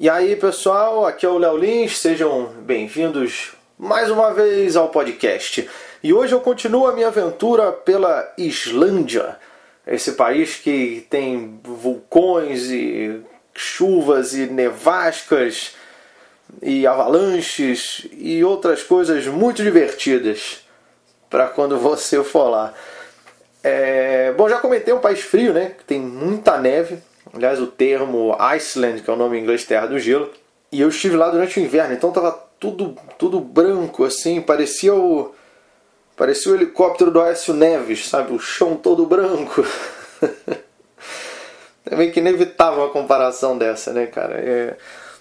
E aí pessoal, aqui é o Léo Lins, sejam bem-vindos mais uma vez ao podcast. E hoje eu continuo a minha aventura pela Islândia, esse país que tem vulcões e chuvas e nevascas e avalanches e outras coisas muito divertidas para quando você for lá. É... Bom, já comentei um país frio, né? Que tem muita neve. Aliás, o termo Iceland, que é o nome em inglês Terra do Gelo. E eu estive lá durante o inverno, então tava tudo, tudo branco, assim, parecia o. Parecia o helicóptero do Aécio Neves, sabe? O chão todo branco. é meio que inevitável uma comparação dessa, né, cara? É...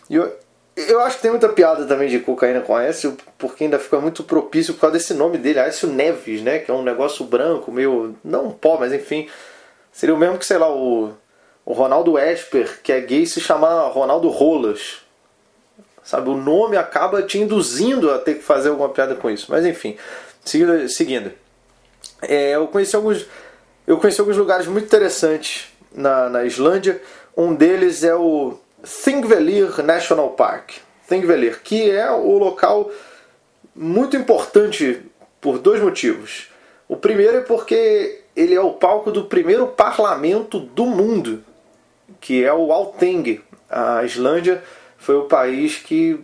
Eu, eu acho que tem muita piada também de cocaína com Aécio, porque ainda fica muito propício por causa desse nome dele, Aécio Neves, né? Que é um negócio branco, meio. não um pó, mas enfim. Seria o mesmo que, sei lá, o o Ronaldo Esper, que é gay, se chamar Ronaldo Rolas. Sabe, o nome acaba te induzindo a ter que fazer alguma piada com isso. Mas enfim, seguindo. seguindo. É, eu, conheci alguns, eu conheci alguns lugares muito interessantes na, na Islândia. Um deles é o Thingvellir National Park. Thingvellir, que é o local muito importante por dois motivos. O primeiro é porque ele é o palco do primeiro parlamento do mundo que é o Althing. A Islândia foi o país que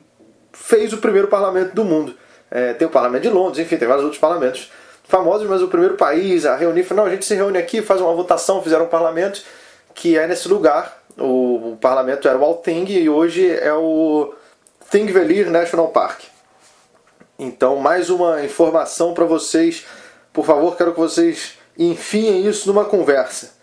fez o primeiro parlamento do mundo. É, tem o parlamento de Londres, enfim, tem vários outros parlamentos famosos, mas o primeiro país a reunir, não, a gente se reúne aqui, faz uma votação, fizeram um parlamento que é nesse lugar. O, o parlamento era o Althing e hoje é o Thingvellir National Park. Então, mais uma informação para vocês. Por favor, quero que vocês enfiem isso numa conversa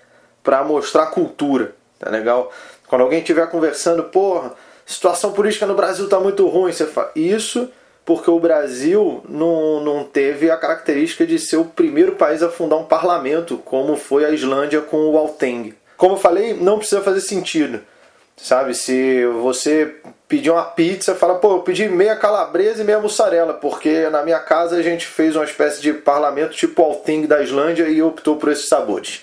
para mostrar cultura. Tá legal? Quando alguém estiver conversando, porra, situação política no Brasil tá muito ruim, você fala, isso porque o Brasil não, não teve a característica de ser o primeiro país a fundar um parlamento, como foi a Islândia com o Alteng. Como eu falei, não precisa fazer sentido. Sabe, se você pedir uma pizza, fala, pô, eu pedi meia calabresa e meia mussarela, porque na minha casa a gente fez uma espécie de parlamento tipo Alting da Islândia e optou por esses sabores.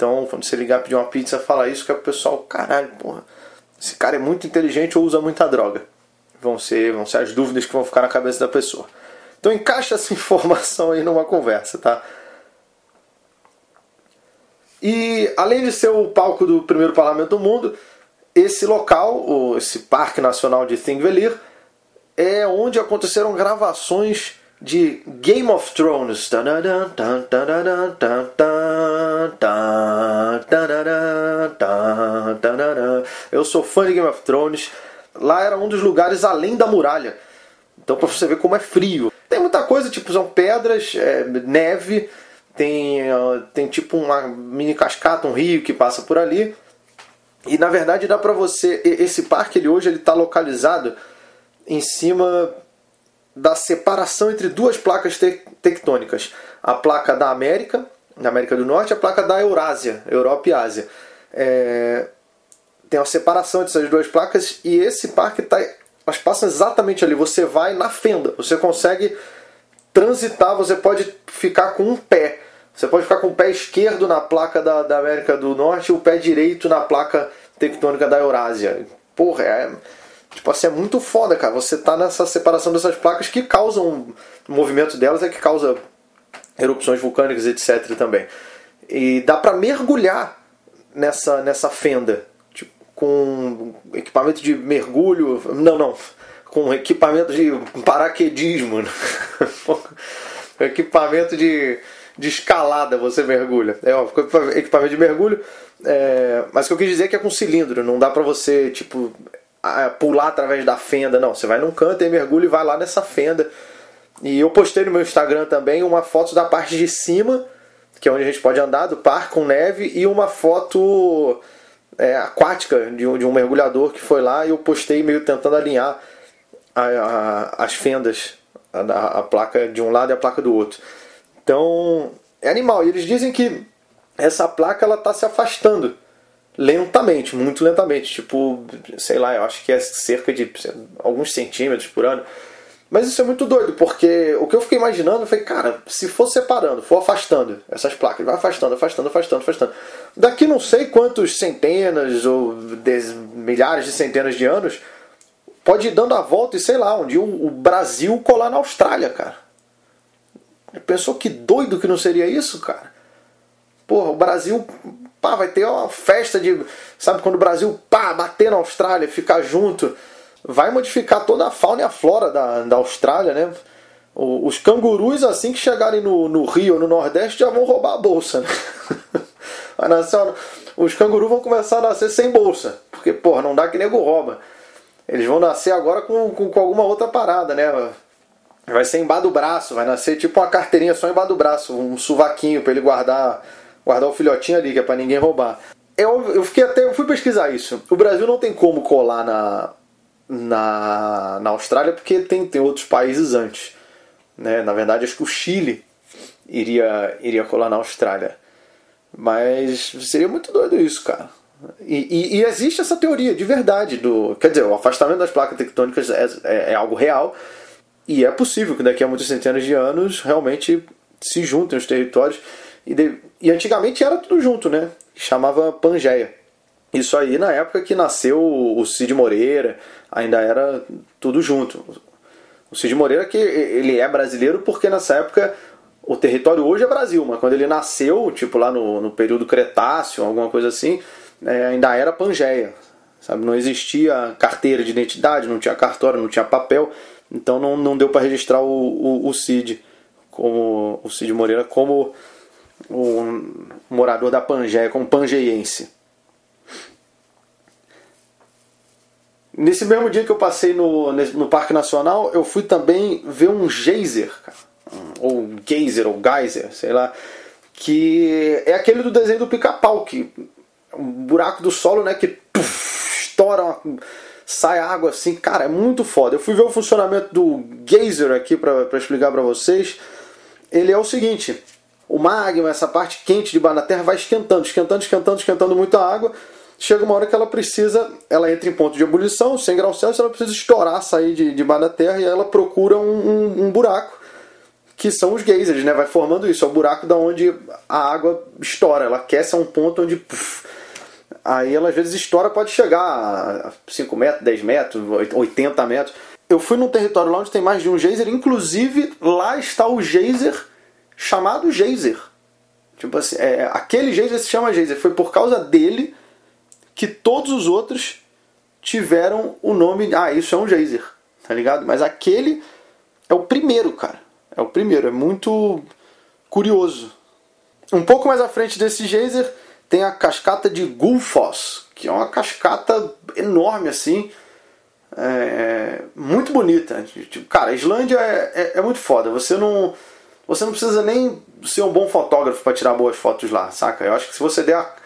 Então, quando você ligar pedir uma pizza, fala isso que é o pessoal, caralho, porra, esse cara é muito inteligente ou usa muita droga. Vão ser, vão ser as dúvidas que vão ficar na cabeça da pessoa. Então encaixa essa informação aí numa conversa, tá? E além de ser o palco do primeiro parlamento do mundo, esse local, esse Parque Nacional de Thingvellir, é onde aconteceram gravações de Game of Thrones. Eu sou fã de Game of Thrones. Lá era um dos lugares além da muralha. Então para você ver como é frio. Tem muita coisa, tipo, são pedras, é, neve, tem, tem tipo uma mini cascata, um rio que passa por ali. E na verdade dá para você. Esse parque ele hoje ele está localizado em cima da separação entre duas placas te tectônicas: a placa da América, da América do Norte, a placa da Eurásia, Europa e Ásia. É... Tem uma separação entre essas duas placas e esse parque está. Elas passam exatamente ali. Você vai na fenda, você consegue transitar, você pode ficar com um pé. Você pode ficar com o pé esquerdo na placa da, da América do Norte e o pé direito na placa tectônica da Eurásia. Porra, é Tipo assim, é muito foda, cara. Você tá nessa separação dessas placas que causam. O movimento delas é que causa erupções vulcânicas, etc. também. E dá para mergulhar nessa, nessa fenda. Tipo, com equipamento de mergulho. Não, não. Com equipamento de paraquedismo. equipamento de, de escalada você mergulha. É ó, equipamento de mergulho. É, mas o que eu quis dizer é que é com cilindro. Não dá pra você, tipo pular através da fenda, não. Você vai num canto e mergulha e vai lá nessa fenda. E eu postei no meu Instagram também uma foto da parte de cima, que é onde a gente pode andar, do parque com neve, e uma foto é, aquática de um, de um, mergulhador que foi lá e eu postei meio tentando alinhar a, a, as fendas, a, a placa de um lado e a placa do outro. Então, é animal. E eles dizem que essa placa ela está se afastando lentamente, muito lentamente, tipo, sei lá, eu acho que é cerca de alguns centímetros por ano. Mas isso é muito doido, porque o que eu fiquei imaginando foi, cara, se for separando, for afastando essas placas, vai afastando, afastando, afastando, afastando. Daqui não sei quantos centenas ou milhares de centenas de anos, pode ir dando a volta e sei lá, um dia o Brasil colar na Austrália, cara. Pensou que doido que não seria isso, cara? Porra, o Brasil pá, vai ter uma festa de. Sabe quando o Brasil pá, bater na Austrália, ficar junto vai modificar toda a fauna e a flora da, da Austrália, né? Os cangurus, assim que chegarem no, no Rio no Nordeste, já vão roubar a bolsa. Né? os cangurus vão começar a nascer sem bolsa. Porque, porra, não dá que nego rouba. Eles vão nascer agora com, com, com alguma outra parada, né? Vai ser embaixo do braço, vai nascer tipo uma carteirinha só embaixo do braço, um suvaquinho para ele guardar, guardar o filhotinho ali, que é para ninguém roubar. Eu, eu fiquei até, eu fui pesquisar isso. O Brasil não tem como colar na, na, na Austrália porque tem, tem outros países antes. Né? Na verdade, acho que o Chile iria, iria colar na Austrália. Mas seria muito doido isso, cara. E, e, e, existe essa teoria de verdade do. Quer dizer, o afastamento das placas tectônicas é, é, é, algo real. E é possível que daqui a muitas centenas de anos realmente se juntem os territórios. E, de, e antigamente era tudo junto, né? Chamava Pangeia. Isso aí na época que nasceu o Cid Moreira, ainda era tudo junto. O Cid Moreira que ele é brasileiro porque nessa época o território hoje é Brasil, mas quando ele nasceu, tipo lá no, no período Cretáceo, alguma coisa assim, é, ainda era Pangeia. Sabe? Não existia carteira de identidade, não tinha cartório, não tinha papel, então não, não deu para registrar o, o, o, Cid, como, o Cid Moreira como o morador da Pangeia, como pangeiense. Nesse mesmo dia que eu passei no, no Parque Nacional, eu fui também ver um geyser, ou geyser, ou geyser, sei lá, que é aquele do desenho do pica-pau, que um buraco do solo, né, que puff, estoura, sai água assim, cara, é muito foda. Eu fui ver o funcionamento do geyser aqui para explicar para vocês. Ele é o seguinte, o magma, essa parte quente debaixo da terra, vai esquentando, esquentando, esquentando, esquentando muita água chega uma hora que ela precisa, ela entra em ponto de ebulição, 100 graus Celsius, ela precisa estourar, sair de, de da terra e ela procura um, um, um, buraco, que são os geysers, né? Vai formando isso, é o buraco da onde a água estoura, ela aquece a um ponto onde. Puff, aí ela às vezes estoura, pode chegar a 5 metros, 10 metros, 80 metros. Eu fui num território lá onde tem mais de um geyser, inclusive lá está o geyser chamado geyser. Tipo assim, é, aquele geyser se chama geyser, foi por causa dele que todos os outros tiveram o nome. Ah, isso é um geyser, tá ligado? Mas aquele é o primeiro, cara. É o primeiro, é muito curioso. Um pouco mais à frente desse geyser tem a cascata de Gullfoss, que é uma cascata enorme assim. É, muito bonita. Tipo, cara, a Islândia é, é, é, muito foda. Você não, você não precisa nem ser um bom fotógrafo para tirar boas fotos lá, saca? Eu acho que se você der a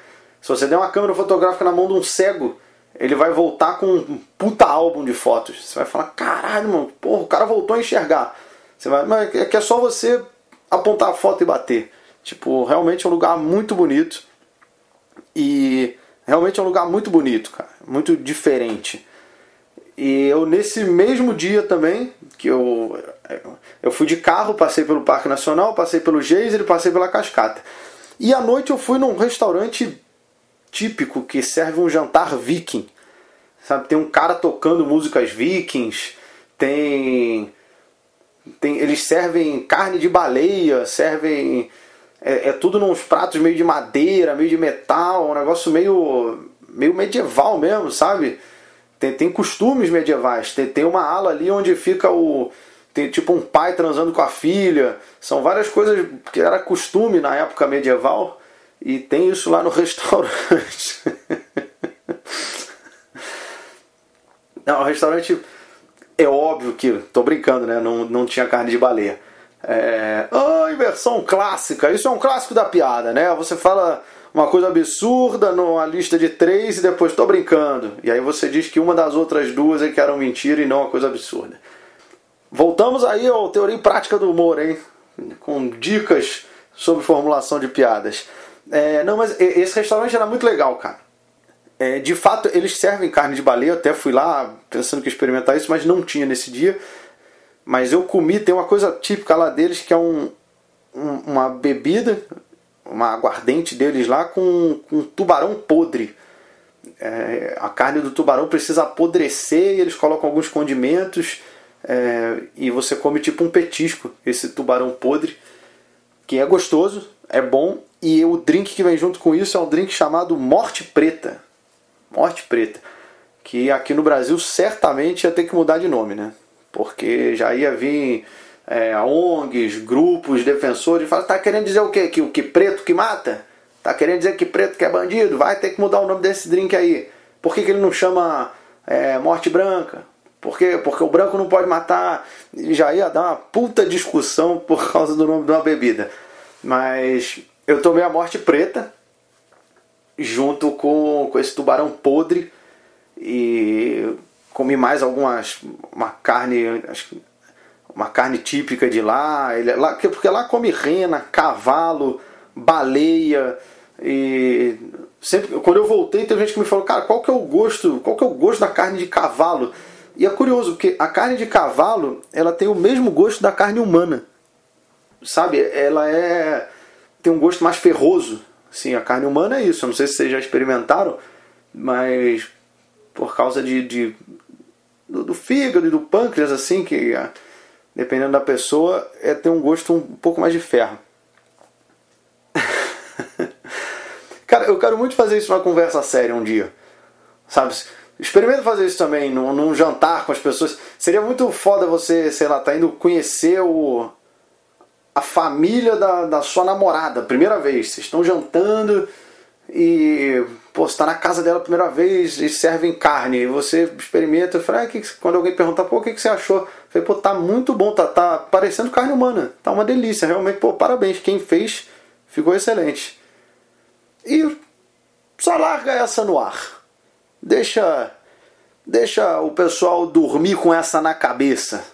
se você der uma câmera fotográfica na mão de um cego, ele vai voltar com um puta álbum de fotos. Você vai falar, caralho, mano, porra, o cara voltou a enxergar. Você vai, mas é que é só você apontar a foto e bater. Tipo, realmente é um lugar muito bonito. E realmente é um lugar muito bonito, cara. Muito diferente. E eu nesse mesmo dia também, que eu, eu fui de carro, passei pelo Parque Nacional, passei pelo Geyser e passei pela Cascata. E à noite eu fui num restaurante típico que serve um jantar viking. Sabe, tem um cara tocando músicas vikings, tem tem eles servem carne de baleia, servem é, é tudo nos pratos meio de madeira, meio de metal, um negócio meio meio medieval mesmo, sabe? Tem, tem costumes medievais. Tem, tem uma ala ali onde fica o. Tem tipo um pai transando com a filha. São várias coisas que era costume na época medieval. E tem isso lá no restaurante. não, o restaurante é óbvio que, tô brincando, né? Não, não tinha carne de baleia. É, oh, inversão clássica, isso é um clássico da piada, né? Você fala uma coisa absurda numa lista de três e depois tô brincando. E aí você diz que uma das outras duas é que eram mentira e não uma coisa absurda. Voltamos aí à teoria prática do humor, hein? Com dicas sobre formulação de piadas. É, não, mas esse restaurante era muito legal, cara. É, de fato, eles servem carne de baleia. Eu até fui lá pensando que experimentar isso, mas não tinha nesse dia. Mas eu comi, tem uma coisa típica lá deles que é um, um uma bebida, uma aguardente deles lá com, com tubarão podre. É, a carne do tubarão precisa apodrecer e eles colocam alguns condimentos é, e você come tipo um petisco, esse tubarão podre, que é gostoso, é bom e o drink que vem junto com isso é um drink chamado Morte Preta. Morte Preta. Que aqui no Brasil certamente ia ter que mudar de nome, né? Porque já ia vir é, ONGs, grupos, defensores, falar, tá querendo dizer o quê? Que o que preto que mata? Tá querendo dizer que preto que é bandido? Vai ter que mudar o nome desse drink aí. Por que, que ele não chama é, Morte Branca? Por quê? Porque o branco não pode matar. Já ia dar uma puta discussão por causa do nome de uma bebida. Mas eu tomei a morte preta junto com, com esse tubarão podre e comi mais algumas uma carne uma carne típica de lá, ele, lá porque lá come rena, cavalo, baleia e sempre quando eu voltei teve gente que me falou cara qual que é o gosto qual que é o gosto da carne de cavalo e é curioso porque a carne de cavalo ela tem o mesmo gosto da carne humana sabe ela é tem um gosto mais ferroso. Sim, a carne humana é isso. Eu não sei se vocês já experimentaram, mas por causa de, de do, do, fígado e do pâncreas, assim, que ah, dependendo da pessoa, é ter um gosto um pouco mais de ferro. Cara, eu quero muito fazer isso numa conversa séria um dia. Sabe? Experimenta fazer isso também num, num jantar com as pessoas. Seria muito foda você, sei lá, tá indo conhecer o a família da, da sua namorada, primeira vez. Vocês estão jantando e pô, você tá na casa dela primeira vez e servem carne. E você experimenta. Fala, ah, que que, quando alguém perguntar, pô, o que, que você achou? Falei, pô, tá muito bom, tá, tá parecendo carne humana. Tá uma delícia, realmente, pô, parabéns. Quem fez ficou excelente. E só larga essa no ar. Deixa, deixa o pessoal dormir com essa na cabeça.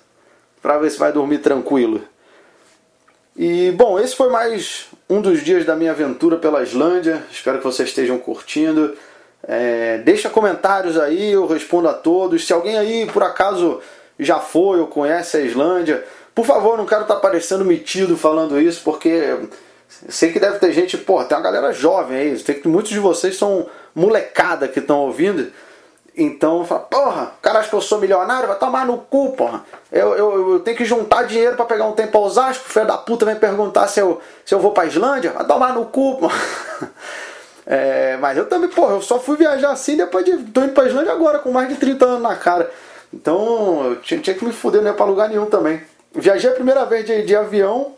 Pra ver se vai dormir tranquilo. E bom, esse foi mais um dos dias da minha aventura pela Islândia. Espero que vocês estejam curtindo. É, deixa comentários aí, eu respondo a todos. Se alguém aí por acaso já foi ou conhece a Islândia, por favor, não quero estar parecendo metido falando isso, porque sei que deve ter gente, pô, tem uma galera jovem aí, tem que muitos de vocês são molecada que estão ouvindo. Então, fala, porra, o cara acha que eu sou milionário, vai tomar no cu, porra. Eu, eu, eu tenho que juntar dinheiro para pegar um tempo ao Osasco, o filho da puta vem perguntar se eu, se eu vou pra Islândia, vai tomar no cu, porra. É, mas eu também, porra, eu só fui viajar assim depois de. tô indo pra Islândia agora, com mais de 30 anos na cara. Então, eu tinha, tinha que me fuder, não ia pra lugar nenhum também. Viajei a primeira vez de, de avião,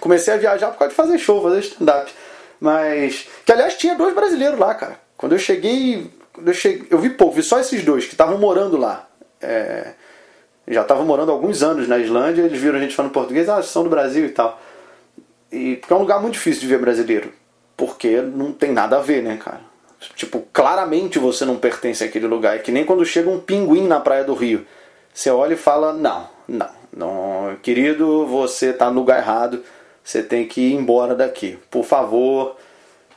comecei a viajar por causa de fazer show, fazer stand-up. Mas. Que aliás tinha dois brasileiros lá, cara. Quando eu cheguei, eu, cheguei, eu vi pouco, vi só esses dois que estavam morando lá. É, já estavam morando alguns anos na Islândia, eles viram a gente falando português, ah, são do Brasil e tal. E porque é um lugar muito difícil de ver brasileiro. Porque não tem nada a ver, né, cara? Tipo, claramente você não pertence àquele lugar. É que nem quando chega um pinguim na praia do Rio. Você olha e fala, não, não, não querido, você está no lugar errado, você tem que ir embora daqui. Por favor,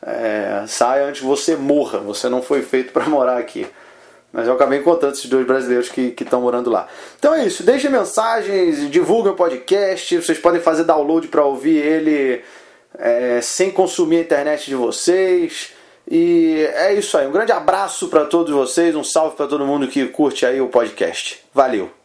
é, saia antes que você morra. Você não foi feito para morar aqui. Mas eu acabei encontrando esses dois brasileiros que estão morando lá. Então é isso. Deixem mensagens, divulguem o podcast. Vocês podem fazer download para ouvir ele é, sem consumir a internet de vocês. E é isso aí. Um grande abraço para todos vocês. Um salve para todo mundo que curte aí o podcast. Valeu!